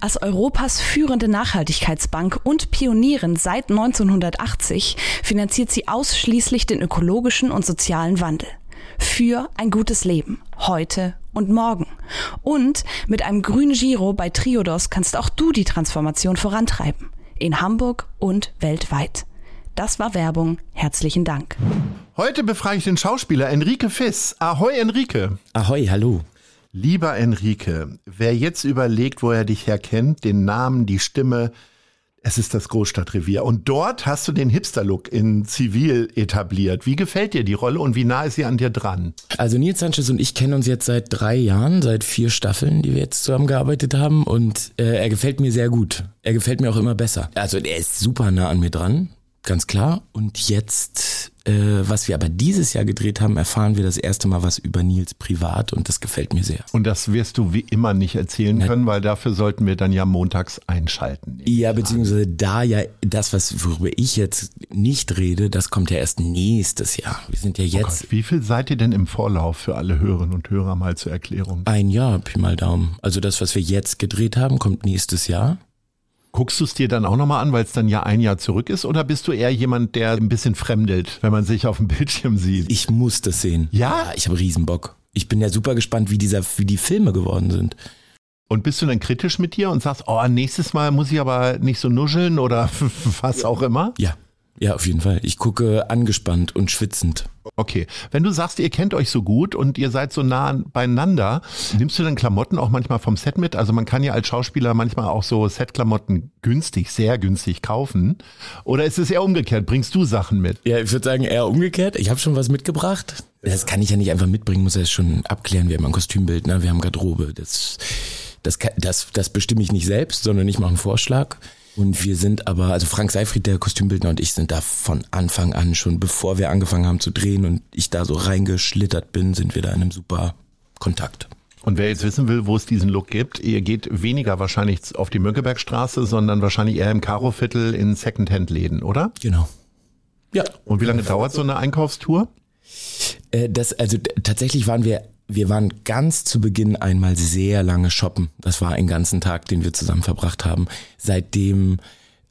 Als Europas führende Nachhaltigkeitsbank und Pionierin seit 1980 finanziert sie ausschließlich den ökologischen und sozialen Wandel. Für ein gutes Leben, heute und morgen. Und mit einem grünen Giro bei Triodos kannst auch du die Transformation vorantreiben. In Hamburg und weltweit. Das war Werbung. Herzlichen Dank. Heute befrage ich den Schauspieler Enrique Fiss. Ahoi Enrique. Ahoi, hallo. Lieber Enrique, wer jetzt überlegt, wo er dich herkennt, den Namen, die Stimme, es ist das Großstadtrevier. Und dort hast du den Hipster-Look in Zivil etabliert. Wie gefällt dir die Rolle und wie nah ist sie an dir dran? Also Nils Sanchez und ich kennen uns jetzt seit drei Jahren, seit vier Staffeln, die wir jetzt zusammengearbeitet haben. Und äh, er gefällt mir sehr gut. Er gefällt mir auch immer besser. Also er ist super nah an mir dran, ganz klar. Und jetzt was wir aber dieses Jahr gedreht haben, erfahren wir das erste Mal was über Nils privat und das gefällt mir sehr. Und das wirst du wie immer nicht erzählen können, weil dafür sollten wir dann ja montags einschalten. Ja, beziehungsweise da ja das, was worüber ich jetzt nicht rede, das kommt ja erst nächstes Jahr. Wir sind ja oh jetzt. Oh Gott, wie viel seid ihr denn im Vorlauf für alle Hörerinnen und Hörer mal zur Erklärung? Ein Jahr, Pi mal Daumen. Also das, was wir jetzt gedreht haben, kommt nächstes Jahr. Guckst du es dir dann auch nochmal an, weil es dann ja ein Jahr zurück ist? Oder bist du eher jemand, der ein bisschen fremdelt, wenn man sich auf dem Bildschirm sieht? Ich muss das sehen. Ja? ich habe Riesenbock. Ich bin ja super gespannt, wie, dieser, wie die Filme geworden sind. Und bist du dann kritisch mit dir und sagst, oh, nächstes Mal muss ich aber nicht so nuscheln oder was auch immer? Ja, ja, auf jeden Fall. Ich gucke angespannt und schwitzend. Okay. Wenn du sagst, ihr kennt euch so gut und ihr seid so nah beieinander, nimmst du dann Klamotten auch manchmal vom Set mit? Also man kann ja als Schauspieler manchmal auch so Setklamotten günstig, sehr günstig kaufen. Oder ist es eher umgekehrt? Bringst du Sachen mit? Ja, ich würde sagen eher umgekehrt. Ich habe schon was mitgebracht. Das kann ich ja nicht einfach mitbringen, muss er schon abklären. Wir haben ein Kostümbild, ne? wir haben Garderobe. Das, das, das, das bestimme ich nicht selbst, sondern ich mache einen Vorschlag. Und wir sind aber, also Frank Seifried, der Kostümbildner und ich sind da von Anfang an schon, bevor wir angefangen haben zu drehen und ich da so reingeschlittert bin, sind wir da in einem super Kontakt. Und wer jetzt wissen will, wo es diesen Look gibt, ihr geht weniger wahrscheinlich auf die Mönckebergstraße, sondern wahrscheinlich eher im Karo-Viertel in Secondhand-Läden, oder? Genau. Ja. Und wie lange dauert so eine Einkaufstour? Äh, das, also tatsächlich waren wir wir waren ganz zu Beginn einmal sehr lange shoppen. Das war ein ganzen Tag, den wir zusammen verbracht haben. Seitdem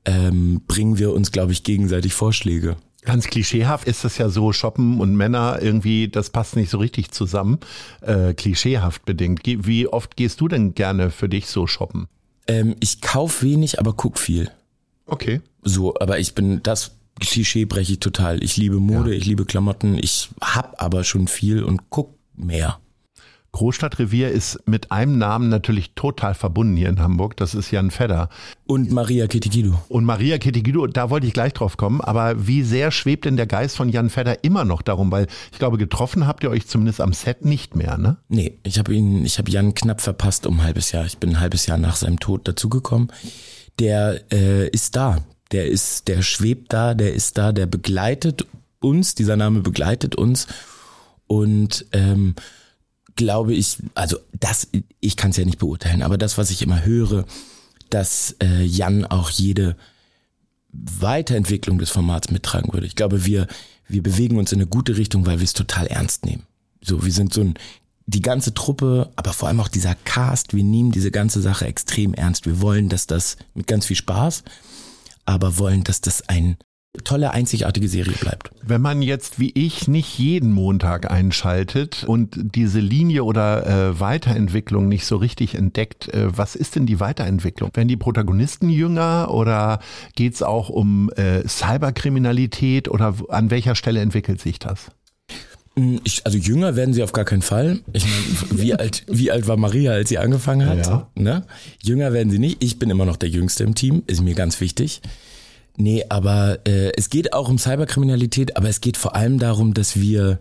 ähm, bringen wir uns, glaube ich, gegenseitig Vorschläge. Ganz klischeehaft ist das ja so, Shoppen und Männer irgendwie, das passt nicht so richtig zusammen. Äh, klischeehaft bedingt. Wie oft gehst du denn gerne für dich so shoppen? Ähm, ich kauf wenig, aber guck viel. Okay. So, aber ich bin das Klischee breche ich total. Ich liebe Mode, ja. ich liebe Klamotten, ich hab aber schon viel und guck mehr. Großstadtrevier ist mit einem Namen natürlich total verbunden hier in Hamburg. Das ist Jan Fedder. Und Maria Ketigido. Und Maria Ketigido, da wollte ich gleich drauf kommen. Aber wie sehr schwebt denn der Geist von Jan Fedder immer noch darum? Weil ich glaube, getroffen habt ihr euch zumindest am Set nicht mehr, ne? Nee, ich habe ihn, ich habe Jan knapp verpasst um ein halbes Jahr. Ich bin ein halbes Jahr nach seinem Tod dazugekommen. Der äh, ist da. Der ist, der schwebt da, der ist da, der begleitet uns, dieser Name begleitet uns. Und ähm, glaube ich, also das, ich kann es ja nicht beurteilen, aber das, was ich immer höre, dass äh, Jan auch jede Weiterentwicklung des Formats mittragen würde. Ich glaube, wir, wir bewegen uns in eine gute Richtung, weil wir es total ernst nehmen. So, wir sind so ein, die ganze Truppe, aber vor allem auch dieser Cast, wir nehmen diese ganze Sache extrem ernst. Wir wollen, dass das mit ganz viel Spaß, aber wollen, dass das ein tolle, einzigartige Serie bleibt. Wenn man jetzt wie ich nicht jeden Montag einschaltet und diese Linie oder äh, Weiterentwicklung nicht so richtig entdeckt, äh, was ist denn die Weiterentwicklung? Werden die Protagonisten jünger oder geht es auch um äh, Cyberkriminalität oder an welcher Stelle entwickelt sich das? Hm, ich, also jünger werden sie auf gar keinen Fall. Ich meine, wie alt, wie alt war Maria, als sie angefangen hat? Ja. Ne? Jünger werden sie nicht. Ich bin immer noch der Jüngste im Team, ist mir ganz wichtig. Nee, aber äh, es geht auch um Cyberkriminalität, aber es geht vor allem darum, dass wir,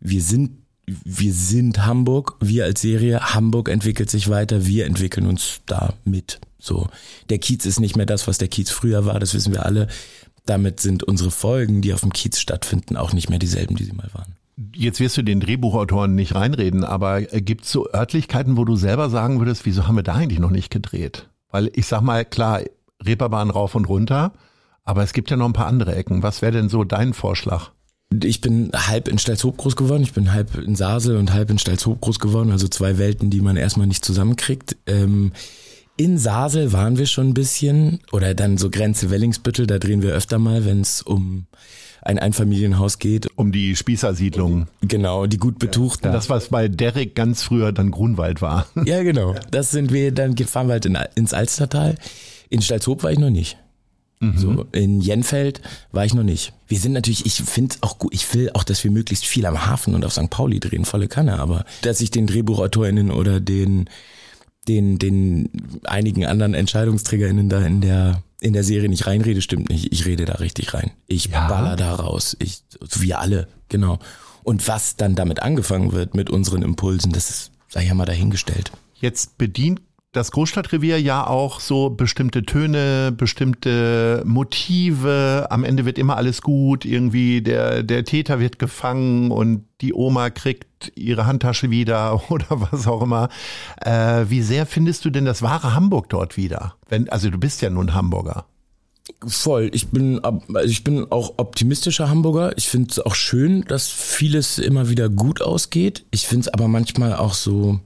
wir sind wir sind Hamburg, wir als Serie, Hamburg entwickelt sich weiter, wir entwickeln uns da mit. So, der Kiez ist nicht mehr das, was der Kiez früher war, das wissen wir alle. Damit sind unsere Folgen, die auf dem Kiez stattfinden, auch nicht mehr dieselben, die sie mal waren. Jetzt wirst du den Drehbuchautoren nicht reinreden, aber gibt es so Örtlichkeiten, wo du selber sagen würdest, wieso haben wir da eigentlich noch nicht gedreht? Weil ich sag mal, klar, Reeperbahn rauf und runter, aber es gibt ja noch ein paar andere Ecken. Was wäre denn so dein Vorschlag? Ich bin halb in Stalzhoop groß geworden, ich bin halb in Sasel und halb in Stalzhoop groß geworden, also zwei Welten, die man erstmal nicht zusammenkriegt. Ähm, in Sasel waren wir schon ein bisschen, oder dann so Grenze Wellingsbüttel, da drehen wir öfter mal, wenn es um ein Einfamilienhaus geht. Um die Spießersiedlung. Genau, die gut betuchten. Das, was bei Derrick ganz früher dann Grunwald war. Ja, genau. Das sind wir, dann fahren wir halt in, ins Alstertal. In Stalzhoop war ich noch nicht. Mhm. So, in Jenfeld war ich noch nicht. Wir sind natürlich, ich finde auch gut, ich will auch, dass wir möglichst viel am Hafen und auf St. Pauli drehen, volle Kanne, aber dass ich den DrehbuchautorInnen oder den, den, den einigen anderen EntscheidungsträgerInnen da in der, in der Serie nicht reinrede, stimmt nicht. Ich rede da richtig rein. Ich ja. baller da raus. Ich, so wie alle, genau. Und was dann damit angefangen wird mit unseren Impulsen, das ist, sei ja mal dahingestellt. Jetzt bedient das Großstadtrevier ja auch so bestimmte Töne, bestimmte Motive. Am Ende wird immer alles gut. Irgendwie der, der Täter wird gefangen und die Oma kriegt ihre Handtasche wieder oder was auch immer. Äh, wie sehr findest du denn das wahre Hamburg dort wieder? Wenn, also du bist ja nun Hamburger. Voll. Ich bin, ich bin auch optimistischer Hamburger. Ich finde es auch schön, dass vieles immer wieder gut ausgeht. Ich finde es aber manchmal auch so,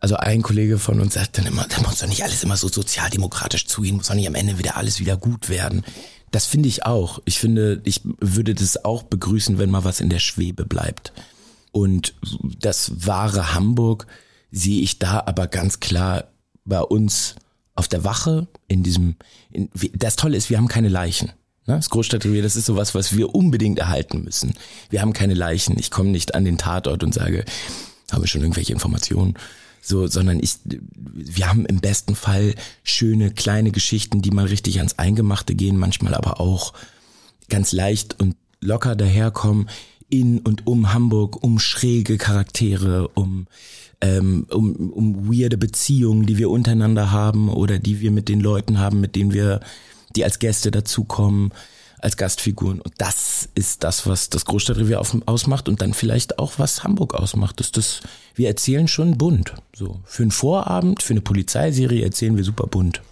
also ein Kollege von uns sagt dann immer, da muss doch nicht alles immer so sozialdemokratisch zugehen, muss doch nicht am Ende wieder alles wieder gut werden. Das finde ich auch. Ich finde, ich würde das auch begrüßen, wenn mal was in der Schwebe bleibt. Und das wahre Hamburg sehe ich da aber ganz klar bei uns auf der Wache, in diesem, in, das Tolle ist, wir haben keine Leichen. Ne? Das Großstadtrevier, das ist sowas, was wir unbedingt erhalten müssen. Wir haben keine Leichen. Ich komme nicht an den Tatort und sage, habe ich schon irgendwelche Informationen? So, sondern ich, wir haben im besten Fall schöne kleine Geschichten, die mal richtig ans Eingemachte gehen, manchmal aber auch ganz leicht und locker daherkommen. In und um Hamburg, um schräge Charaktere, um ähm, um, um weirde Beziehungen, die wir untereinander haben oder die wir mit den Leuten haben, mit denen wir, die als Gäste dazukommen als Gastfiguren. Und das ist das, was das Großstadtrevier ausmacht und dann vielleicht auch, was Hamburg ausmacht. Das, das, wir erzählen schon bunt. So. Für einen Vorabend, für eine Polizeiserie erzählen wir super bunt.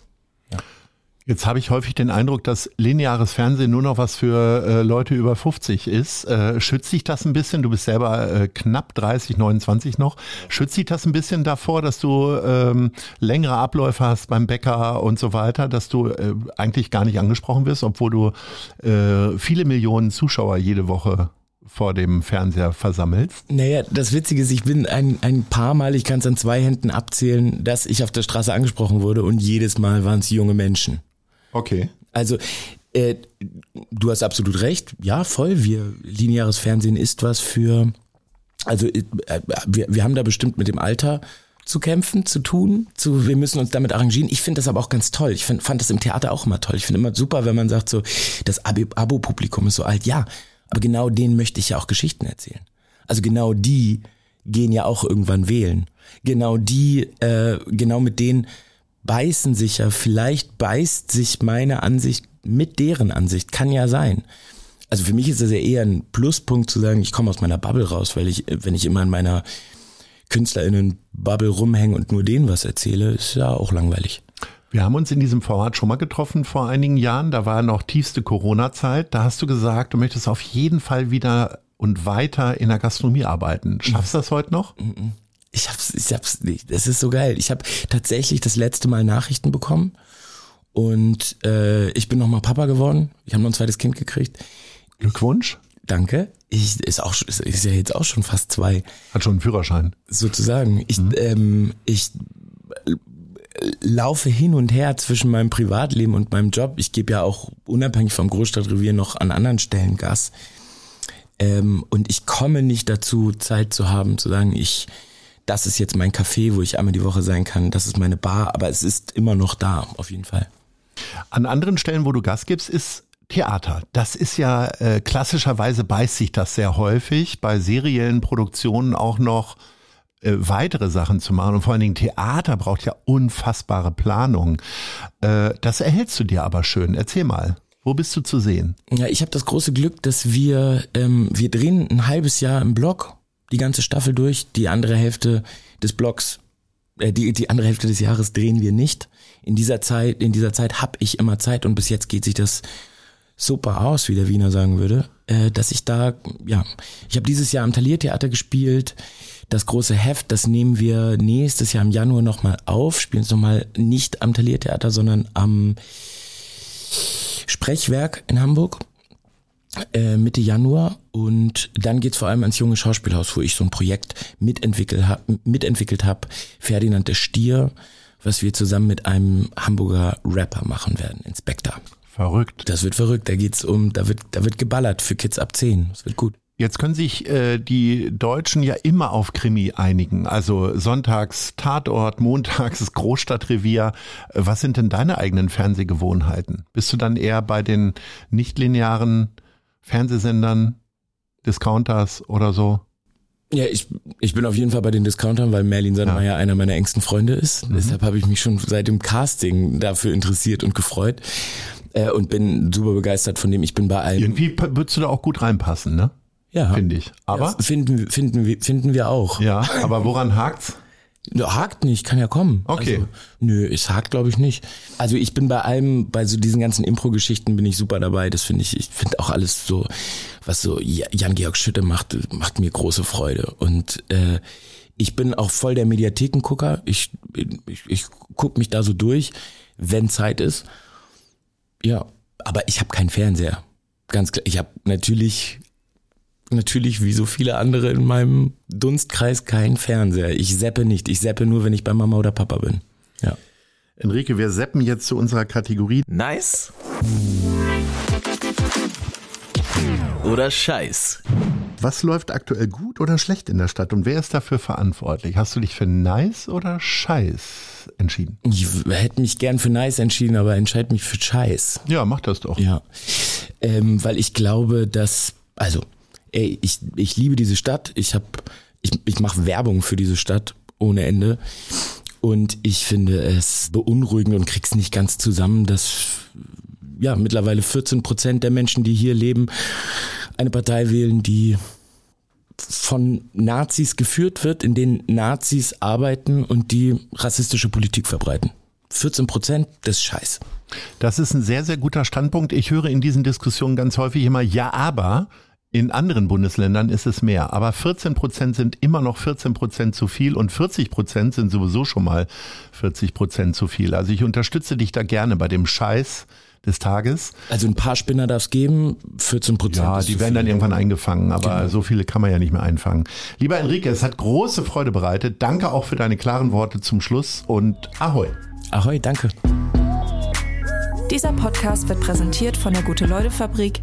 Jetzt habe ich häufig den Eindruck, dass lineares Fernsehen nur noch was für äh, Leute über 50 ist. Äh, schützt sich das ein bisschen? Du bist selber äh, knapp 30, 29 noch. Schützt sich das ein bisschen davor, dass du ähm, längere Abläufe hast beim Bäcker und so weiter, dass du äh, eigentlich gar nicht angesprochen wirst, obwohl du äh, viele Millionen Zuschauer jede Woche vor dem Fernseher versammelst? Naja, das Witzige ist, ich bin ein, ein paar Mal, ich kann es an zwei Händen abzählen, dass ich auf der Straße angesprochen wurde und jedes Mal waren es junge Menschen. Okay. Also äh, du hast absolut recht. Ja, voll. Wir lineares Fernsehen ist was für. Also äh, wir, wir haben da bestimmt mit dem Alter zu kämpfen, zu tun, zu, wir müssen uns damit arrangieren. Ich finde das aber auch ganz toll. Ich find, fand das im Theater auch immer toll. Ich finde immer super, wenn man sagt so, das Abo-Publikum ist so alt. Ja, aber genau denen möchte ich ja auch Geschichten erzählen. Also genau die gehen ja auch irgendwann wählen. Genau die, äh, genau mit denen beißen sich ja, vielleicht beißt sich meine Ansicht mit deren Ansicht, kann ja sein. Also für mich ist das ja eher ein Pluspunkt zu sagen, ich komme aus meiner Bubble raus, weil ich, wenn ich immer in meiner KünstlerInnen-Bubble rumhänge und nur denen was erzähle, ist ja auch langweilig. Wir haben uns in diesem Format schon mal getroffen vor einigen Jahren. Da war noch tiefste Corona-Zeit. Da hast du gesagt, du möchtest auf jeden Fall wieder und weiter in der Gastronomie arbeiten. Schaffst du das heute noch? Ich hab's, ich hab's nicht. Das ist so geil. Ich habe tatsächlich das letzte Mal Nachrichten bekommen und äh, ich bin nochmal Papa geworden. Ich habe noch ein zweites Kind gekriegt. Glückwunsch. Danke. Ich ist auch ist, ist ja jetzt auch schon fast zwei. Hat schon einen Führerschein. Sozusagen. Ich mhm. ähm, ich laufe hin und her zwischen meinem Privatleben und meinem Job. Ich gebe ja auch unabhängig vom Großstadtrevier noch an anderen Stellen Gas. Ähm, und ich komme nicht dazu, Zeit zu haben, zu sagen, ich das ist jetzt mein Café, wo ich einmal die Woche sein kann, das ist meine Bar, aber es ist immer noch da, auf jeden Fall. An anderen Stellen, wo du Gas gibst, ist Theater, das ist ja äh, klassischerweise beißt sich das sehr häufig, bei seriellen Produktionen auch noch äh, weitere Sachen zu machen. Und vor allen Dingen Theater braucht ja unfassbare Planung. Äh, das erhältst du dir aber schön. Erzähl mal. Wo bist du zu sehen? Ja, ich habe das große Glück, dass wir, ähm, wir drehen ein halbes Jahr im Block, die ganze Staffel durch. Die andere Hälfte des Blocks, äh, die, die andere Hälfte des Jahres drehen wir nicht. In dieser Zeit, in dieser Zeit habe ich immer Zeit und bis jetzt geht sich das super aus, wie der Wiener sagen würde, äh, dass ich da, ja, ich habe dieses Jahr am Taliertheater gespielt. Das große Heft, das nehmen wir nächstes Jahr im Januar nochmal auf, spielen es nochmal nicht am Taliertheater, sondern am Sprechwerk in Hamburg. Äh, Mitte Januar und dann geht's vor allem ans junge Schauspielhaus, wo ich so ein Projekt mitentwickelt habe, mitentwickelt hab, Ferdinand der Stier, was wir zusammen mit einem Hamburger Rapper machen werden, Inspector. Verrückt. Das wird verrückt. Da geht's um, da wird, da wird geballert für Kids ab 10. Das wird gut. Jetzt können sich äh, die Deutschen ja immer auf Krimi einigen. Also sonntags Tatort, montags Großstadtrevier. Was sind denn deine eigenen Fernsehgewohnheiten? Bist du dann eher bei den nichtlinearen Fernsehsendern, Discounters oder so? Ja, ich, ich bin auf jeden Fall bei den Discountern, weil Merlin Sandmeier ja. einer meiner engsten Freunde ist. Mhm. Deshalb habe ich mich schon seit dem Casting dafür interessiert und gefreut äh, und bin super begeistert von dem. Ich bin bei allen. Irgendwie würdest du da auch gut reinpassen, ne? Ja. Finde ich. Aber? Ja, finden, finden, wir, finden wir auch. Ja, aber woran hakt's? Hakt nicht, kann ja kommen. Okay. Also, nö, es hakt glaube ich nicht. Also ich bin bei allem, bei so diesen ganzen Impro-Geschichten bin ich super dabei. Das finde ich, ich finde auch alles so, was so Jan-Georg Schütte macht, macht mir große Freude. Und äh, ich bin auch voll der Mediathekengucker. Ich, ich, ich guck mich da so durch, wenn Zeit ist. Ja, aber ich habe keinen Fernseher. Ganz klar. Ich habe natürlich, natürlich wie so viele andere in meinem Dunstkreis keinen Fernseher. Ich seppe nicht. Ich seppe nur, wenn ich bei Mama oder Papa bin. Ja. Enrique, wir seppen jetzt zu unserer Kategorie. Nice. Oder Scheiß. Was läuft aktuell gut oder schlecht in der Stadt und wer ist dafür verantwortlich? Hast du dich für nice oder scheiß entschieden? Ich hätte mich gern für nice entschieden, aber entscheide mich für scheiß. Ja, mach das doch. Ja, ähm, weil ich glaube, dass, also, ey, ich, ich liebe diese Stadt. Ich habe, ich, ich mache Werbung für diese Stadt ohne Ende. Und ich finde es beunruhigend und krieg's nicht ganz zusammen, dass ja mittlerweile 14 Prozent der Menschen, die hier leben, eine Partei wählen, die von Nazis geführt wird, in denen Nazis arbeiten und die rassistische Politik verbreiten. 14 Prozent, das ist Scheiß. Das ist ein sehr, sehr guter Standpunkt. Ich höre in diesen Diskussionen ganz häufig immer, ja, aber in anderen Bundesländern ist es mehr. Aber 14 Prozent sind immer noch 14 Prozent zu viel und 40 Prozent sind sowieso schon mal 40 Prozent zu viel. Also ich unterstütze dich da gerne bei dem Scheiß, des Tages. Also ein paar Spinner darf es geben, 14 Prozent. Ja, die werden dann irgendwann eingefangen, aber genau. so viele kann man ja nicht mehr einfangen. Lieber Enrique, es hat große Freude bereitet. Danke auch für deine klaren Worte zum Schluss und Ahoi. Ahoi, danke. Dieser Podcast wird präsentiert von der Gute-Leute-Fabrik,